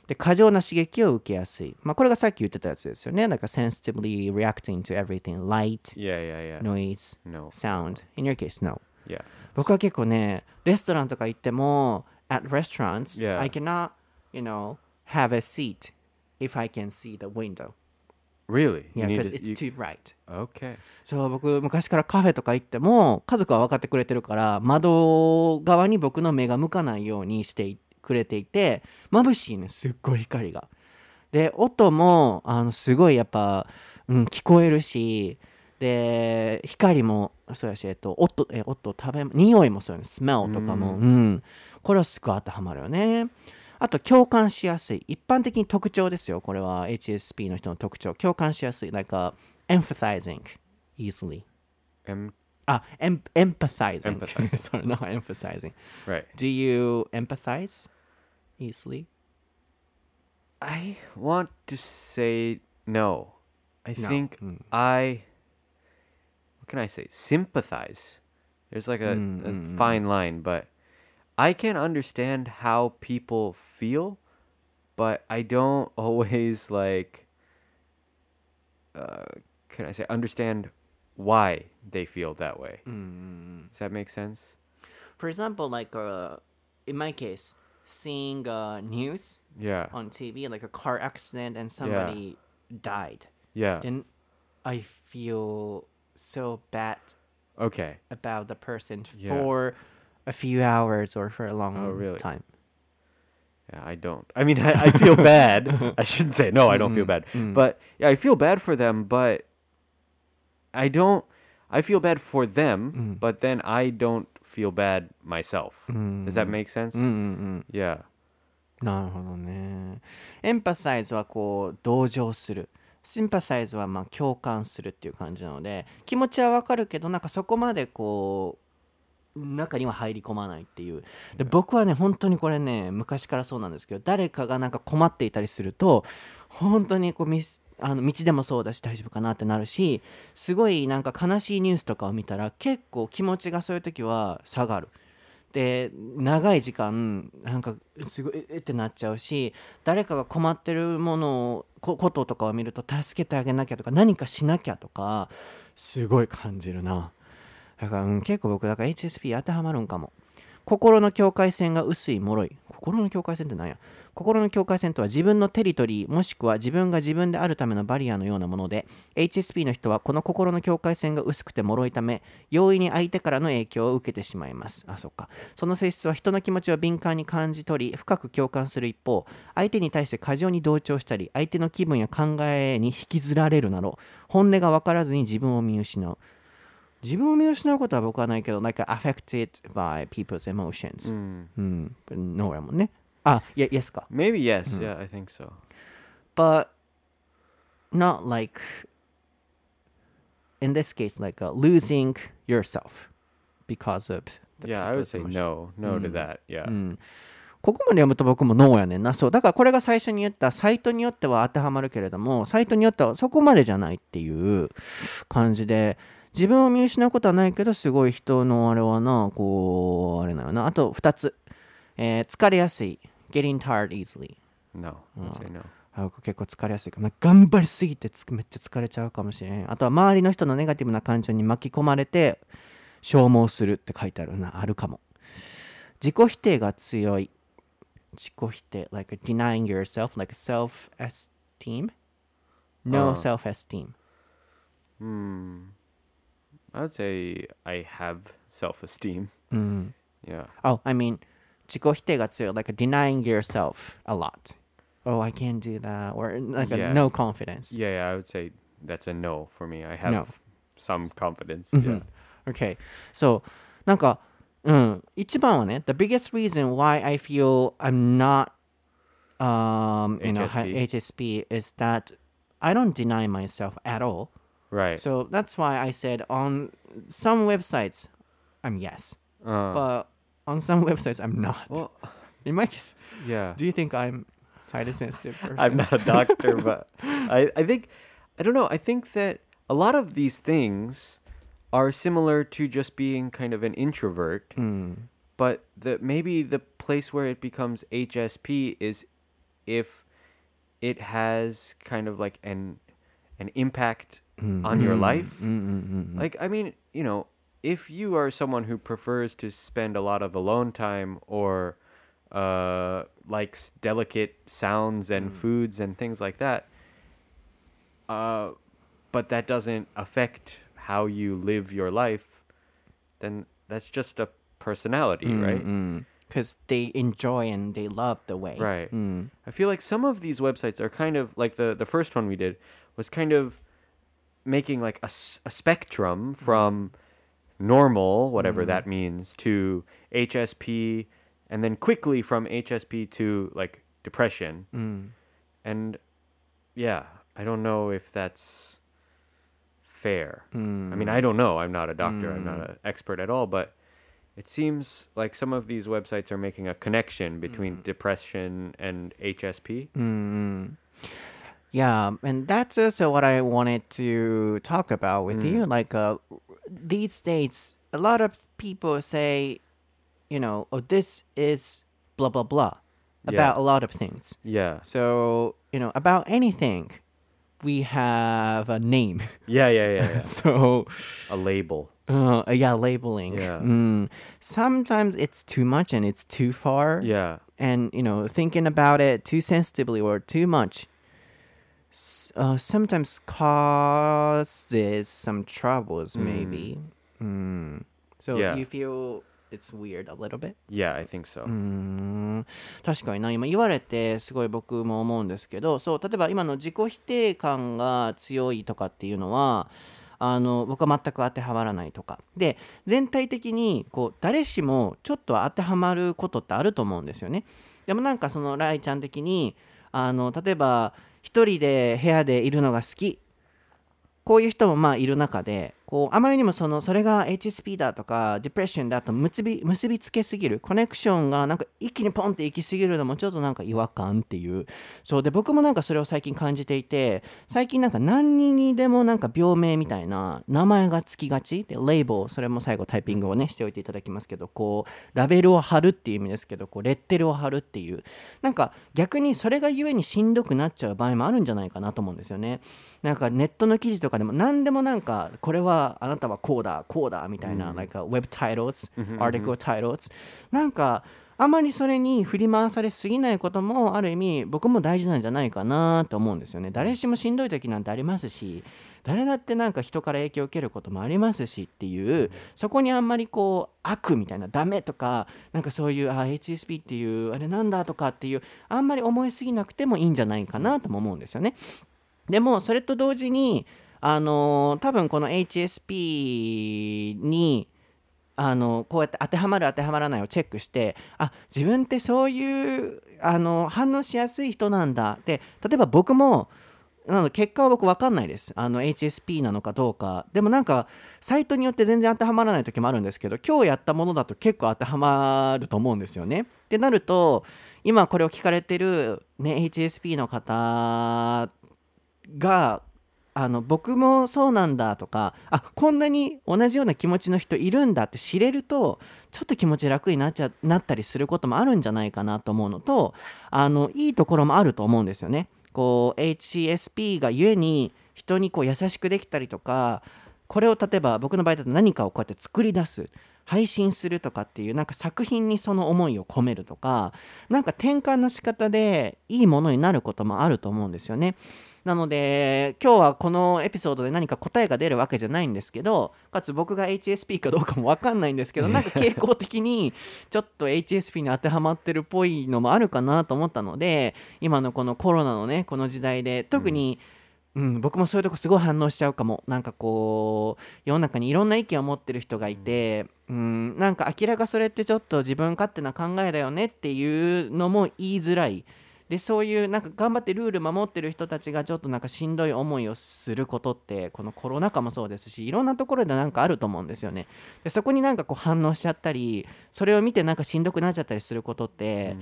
A: で、過剰な刺激を受けやすい。まあ、これがさっき言ってたやつですよね。なんか sensitively reacting to everything, light,
B: Yeah, yeah, yeah.
A: noise,
B: No.
A: sound. In your case, no.
B: Yeah.
A: 僕は結構ね、レストランとか行っても、at restaurants,
B: Yeah.
A: I cannot, you know, have a seat if I can see the window.
B: Really?
A: Yeah, because it's too bright.
B: Okay.
A: そう僕昔からカフェとか行っても家族は分かってくれてるから窓側に僕の目が向かないようにしていくれていて眩しいねすっごい光が。で音もあのすごいやっぱ、うん、聞こえるしで光もそうやし、えっと、音え音食べ匂いもそうよねスメルとかも、うん、これはすごい当てはまるよね。あと共感しやすい一般的に特徴ですよこれは HSP の人の特徴共感しやすい like、uh, empathizing easily
B: Em-
A: あ、em- empathizing.
B: Empathizing.
A: Sorry, <laughs> not emphasizing.
B: right.
A: Do you empathize easily?
B: I want to say no. I
A: No.
B: think
A: Mm.
B: I what can I say? Sympathize. There's like a,
A: Mm,
B: a
A: mm, mm.
B: fine line, but I can understand how people feel, but I don't <laughs> always like uh can I say understand why they feel that way. Does that make sense?
A: For example, like uh, in my case, seeing uh, news
B: Yeah.
A: on TV, like a car accident and somebody died,
B: Yeah.
A: then I feel so bad
B: Okay.
A: about the person
B: Yeah.
A: for a few hours or for a long
B: Oh, really?
A: time.
B: Yeah, I don't. I mean, <laughs> I, I feel bad. I shouldn't say no. I don't feel bad, but yeah, I feel bad for them. But I don't. I feel bad for them, but then I don't feel bad myself. Does that make sense?
A: うんうんうん。
B: Yeah.
A: なるほどね。エンパサイズはこう同情する。シンパサイズはまあ共感するっていう感じなので気持ちはわかるけどなんかそこまでこう 中には入り込まないっていう。で僕はね本当にこれね昔からそうなんですけど誰かがなんか困っていたりすると本当にこうミスあの道でもそうだし大丈夫かなってなるしすごいなんか悲しいニュースとかを見たら結構気持ちがそういう時は下がる。で長い時間なんかすごいえってなっちゃうし誰かが困ってるものをここととかを見ると助けてあげなきゃとか何かしなきゃとかすごい感じるなだから、うん結構僕だから HSP 当てはまるんかも。心の境界線が薄い脆い。心の境界線って何や？心の境界線とは自分のテリトリーもしくは自分が自分であるためのバリアのようなもので HSP の人はこの心の境界線が薄くて脆いため容易に相手からの影響を受けてしまいます。あそっか。その性質は人の気持ちを敏感に感じ取り深く共感する一方相手に対して過剰に同調したり相手の気分や考えに引きずられるなど本音が分からずに自分を見失う。自分を見失うことは僕はないけど、like affected by people's emotions。
B: Mm.
A: うん。ノーやもんね。あ、いや、yes か。
B: Maybe yes. Yeah, I think so.
A: But not like, in this case, like uh, losing yourself because of the
B: yeah, I would say no. No to
A: Mm.
B: that. Yeah.
A: うん。ここまで読むと僕もノーやねんな。そう。だからこれが最初に言ったサイトによっては当てはまるけれども、サイトによってはそこまでじゃないっていう感じで、自分を見失うことはないけど、すごい人のあれはな、こう、あれだよな。あと2つ。えー疲れやすい。getting tired easily。
B: No. Say no.
A: 結構疲れやすいから、な頑張りすぎてつめっちゃ疲れちゃうかもしれん。あとは周りの人のネガティブな感情に巻き込まれて消耗するって書いてあるな、あるかも。自己否定が強い。自己否定、like denying yourself, like self-esteem? No
B: ああ
A: self-esteem.
B: Hmm. I would say I have self-esteem.
A: うん。
B: Yeah.
A: Oh, I mean, 自己否定が強い。like denying yourself a lot. Oh, I can't do that. Or like a
B: Yeah.
A: no confidence.
B: Yeah, yeah. I would say that's a no for me. I have
A: No.
B: some confidence.
A: Mhm.
B: Yeah.
A: Okay. So, なんか、うん、一番はね、the biggest reason why I feel I'm not, um, you know,
B: HSP.
A: HSP is that I don't deny myself at all.
B: Right.
A: So that's why I said on some websites, I'm yes,
B: Uh,
A: but on some <laughs> websites, I'm not.
B: well,
A: In my case,
B: yeah.
A: do you think I'm highly sensitive person?
B: I'm not a doctor, but I, I think I don't know. I think that a lot of these things are similar to just being kind of an introvert,
A: Mm.
B: but the maybe the place where it becomes HSP is if it has kind of like an an impact on your life.
A: Mm-mm-mm.
B: Like, I mean, you know, if you are someone who prefers to spend a lot of alone time or uh, likes delicate sounds and foods and things like that, uh, but that doesn't affect how you live your life, then that's just a personality, right?
A: Because they enjoy and they love the way.
B: Right.
A: Mm.
B: I feel like some of these websites are kind of like the the first one we did was kind of making like a spectrum mm-hmm. from normal, whatever mm-hmm. that means, to HSP, and then quickly from HSP to like depression.
A: Mm.
B: And yeah, I don't know if that's fair. I mean, I mm. don't know. I'm not a doctor. I'm not mm. an expert at all, but it seems like some of these websites are making a connection between mm. depression and HSP. Mm-hmm.
A: Mm. Yeah, and that's also what I wanted to talk about with you. Like, uh, these days, a lot of people say, you know, oh, this is blah blah blah about
B: Yeah.
A: a lot of things.
B: Yeah.
A: So, you know, about anything, we have a name.
B: Yeah, yeah, yeah, yeah. <laughs>
A: so,
B: a label.
A: uh, yeah, labeling.
B: Yeah.
A: Mm. Sometimes it's too much and it's too far.
B: Yeah.
A: and you know thinking about it too sensitively or too much uh, sometimes causes some troubles maybe. Mm. so
B: Yeah.
A: you feel it's weird a little bit?
B: Yeah, I think so.
A: うーん確かにな。今言われてすごい僕も思うんですけどそう例えば今の自己否定感が強いとかっていうのはあの僕は全く当てはまらないとか。で全体的にこう誰しもちょっとは当てはまることってあると思うんですよね。でもなんかそのライちゃん的にあの例えば一人で部屋でいるのが好き。こういう人もまあいる中でこうあまりにもそのそれが HSP だとかディプレッションだと結び結びつけすぎるコネクションがなんか一気にポンって行きすぎるのもちょっとなんか違和感っていう。そうで僕もなんかそれを最近感じていて最近なんか何人にでもなんか病名みたいな名前がつきがち。でレイボーそれも最後タイピングをねしておいていただきますけどこうラベルを貼るっていう意味ですけどこうレッテルを貼るっていう。なんか逆にそれがゆえにしんどくなっちゃう場合もあるんじゃないかなと思うんですよね。なんかネットの記事とかでも何でもなんかこれはあなたはこうだこうだみたいな、like web titles article titles なんかあまりそれに振り回されすぎないこともある意味僕も大事なんじゃないかなと思うんですよね。誰しもしんどい時なんてありますし誰だってなんか人から影響を受けることもありますしっていうそこにあんまりこう悪みたいなダメとかなんかそういうあ HSP っていうあれなんだとかっていうあんまり思いすぎなくてもいいんじゃないかなとも思うんですよね。でもそれと同時にあの多分この HSP にあのこうやって当てはまる当てはまらないをチェックしてあ自分ってそういうあの反応しやすい人なんだ。で例えば僕もなの結果は僕分かんないです。あの HSP なのかどうか。でもなんかサイトによって全然当てはまらない時もあるんですけど今日やったものだと結構当てはまると思うんですよね。ってなると今これを聞かれてる、ね、HSP の方があの僕もそうなんだとかあこんなに同じような気持ちの人いるんだって知れるとちょっと気持ち楽になっちゃなったりすることもあるんじゃないかなと思うのとあのいいところもあると思うんですよね。こう HSP がゆえに人にこう優しくできたりとかこれを例えば僕の場合だと何かをこうやって作り出す配信するとかっていうなんか作品にその思いを込めるとかなんか転換の仕方でいいものになることもあると思うんですよね。なので今日はこのエピソードで何か答えが出るわけじゃないんですけどかつ僕が HSP かどうかも分かんないんですけど <laughs> なんか傾向的にちょっと HSP に当てはまってるっぽいのもあるかなと思ったので今のこのコロナのねこの時代で特に、うん、僕もそういうとこすごい反応しちゃうかもなんかこう世の中にいろんな意見を持ってる人がいて、うん、なんか明らかそれってちょっと自分勝手な考えだよねっていうのも言いづらい。でそういうなんか頑張ってルール守ってる人たちがちょっとなんかしんどい思いをすることってこのコロナ禍もそうですしいろんなところでなんかあると思うんですよね。でそこになんかこう反応しちゃったりそれを見てなんかしんどくなっちゃったりすることって、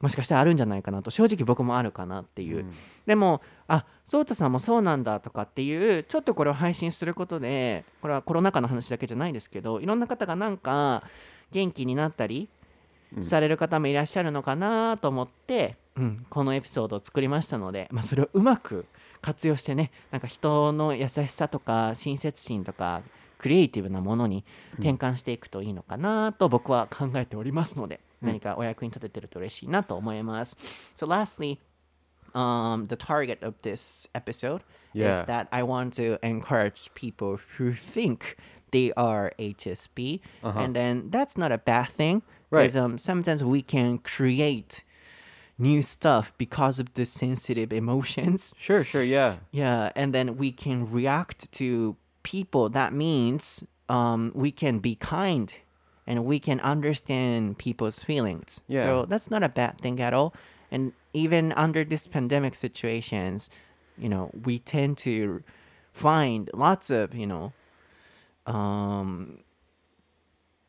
A: もしかしたらあるんじゃないかなと正直僕もあるかなっていう、でもあそうたさんもそうなんだとかっていうちょっとこれを配信することでこれはコロナ禍の話だけじゃないですけどいろんな方がなんか元気になったりされる方もいらっしゃるのかなと思って、うん、このエピソードを作りましたので、まあ、それをうまく活用してねなんか人の優しさとか親切心とかクリエイティブなものに転換していくといいのかなと僕は考えておりますので、何かお役に立ててると嬉しいなと思います。So lastly, um, the target of this episode is that I want to encourage people who think they are HSP, and then that's not a bad thing. Because um, sometimes we can create new stuff because of the sensitive emotions. <laughs>
B: Sure, sure, yeah.
A: Yeah, and then we can react to people. That means um, we can be kind and we can understand people's feelings.
B: Yeah.
A: So that's not a bad thing at all. And even under this pandemic situations, you know, we tend to find lots of, you know, um,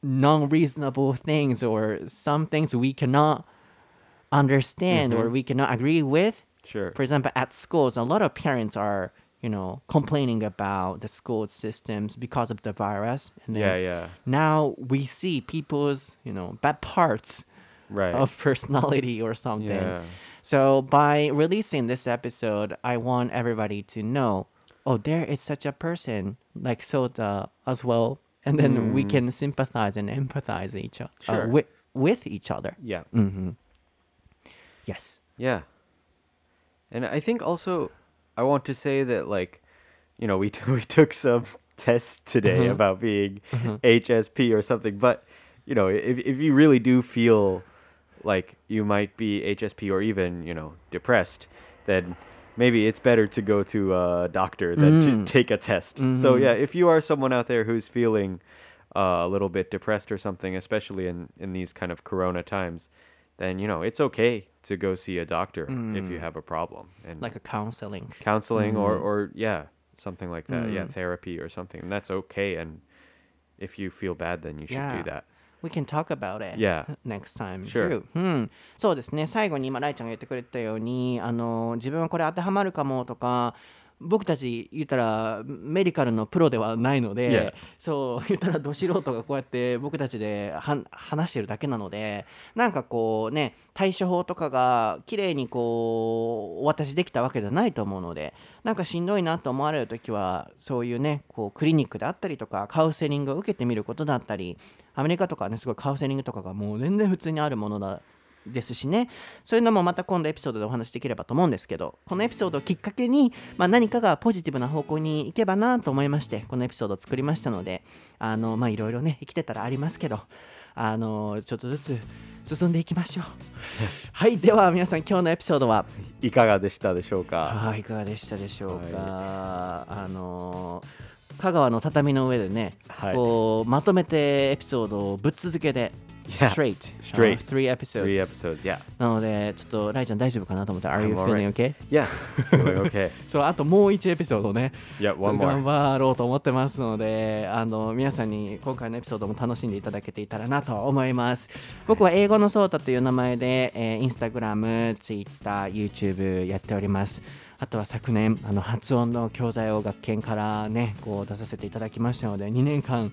A: non-reasonable things or some things we cannot understand or mm-hmm. we cannot agree with
B: Sure.
A: for example, at schools, a lot of parents are, you know, complaining about the school systems because of the virus. And then
B: Yeah, yeah.
A: Now we see people's, you know, bad parts
B: Right.
A: of <laughs> personality or something.
B: Yeah.
A: So by releasing this episode, I want everybody to know, oh, there is such a person like Sota as well, and then we mm. can sympathize and empathize each other uh,
B: Sure.
A: with with each other.
B: Yeah.
A: hmm Yes.
B: Yeah. And I think also I want to say that like, you know, we t- <laughs> we took some tests today
A: Mm-hmm.
B: about being HSP or something, but you know, if if you really do feel like you might be HSP or even, you know, depressed, then maybe it's better to go to a doctor than
A: Mm.
B: to take a test. So
A: Mm-hmm.
B: yeah, if you are someone out there who's feeling uh, a little bit depressed or something, especially in in these kind of corona times, then you know, it's okay to go see a doctor if you have a problem and
A: Mm. Like a counseling.
B: counseling or or yeah something like that. Yeah,
A: Mm.
B: therapy or something. And that's okay. And if you feel bad, then you should
A: Yeah.
B: do that.
A: We can talk about it
B: Yeah. <laughs>
A: next time.
B: Sure.
A: too. うん、そうですね。最後に今、ライちゃんが言ってくれたように、あの自分はこれ当てはまるかもとか、 僕たち言ったらメディカルのプロではないので.そう言ったらど素人がこうやって僕たちでは話してるだけなのでなんかこうね対処法とかが綺麗にこうお渡しできたわけじゃないと思うのでなんかしんどいなと思われる時はそういうねこうクリニックであったりとかカウンセリングを受けてみることだったりアメリカとかはねすごいカウンセリングとかがもう全然普通にあるものだですしね。そういうのもまた今度エピソードでお話しできればと思うんですけどこのエピソードをきっかけに、まあ、何かがポジティブな方向に行けばなと思いましてこのエピソードを作りましたのであのまあいろいろね生きてたらありますけどあのちょっとずつ進んでいきましょう。<laughs> はいでは皆さん今日のエピソードは？い
B: かがでしたでしょうか？
A: はいいかがでしたでしょうか、あの香川の畳の上でね、
B: はい。
A: こうまとめてエピソードをぶっ続けで. Straight
B: Straight.
A: uh, three episodes
B: Three episodes. Yeah.
A: なのでちょっとライちゃん大丈夫かなと思ったら Are you feeling okay?
B: Yeah. Feeling okay. <laughs>
A: そうあともう1エピソードね
B: Yeah, one
A: 頑
B: more.
A: 張ろうと思ってますのであの皆さんに今回のエピソードも楽しんでいただけていたらなと思います僕は英語のソータという名前で、えー、インスタグラム、ツイッター、YouTube やっておりますあとは昨年あの発音の教材を学研からねこう出させていただきましたので2年間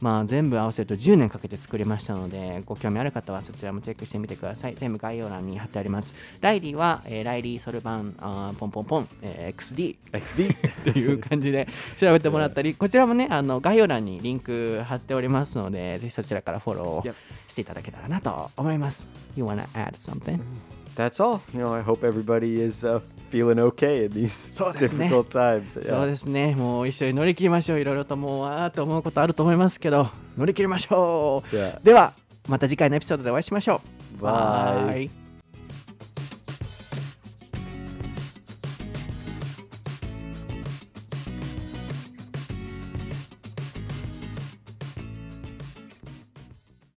A: まあ、全部合わせると10年かけて作りましたので、ご興味ある方はそちらもチェックしてみてください。全部概要欄に貼ってあります。ライリーは、えーライリー・ソルバン、あーポンポンポン、えー XD
B: XD.
A: という感じで調べてもらったり、こちらもね、あの概要欄にリンク貼っておりますので、ぜひそちらからフォロー.していただけたらなと思います。You wanna add something?
B: That's all. You know, I hope everybody is uh, feeling okay in these
A: そうですね。
B: difficult times.
A: そう.ですね、もう一緒に乗り切りましょう。いろいろともう、あーって思うことあると思いますけど、乗り切りましょう。
B: Yeah.
A: では、また次回のエピソードでお会いしましょう。バイ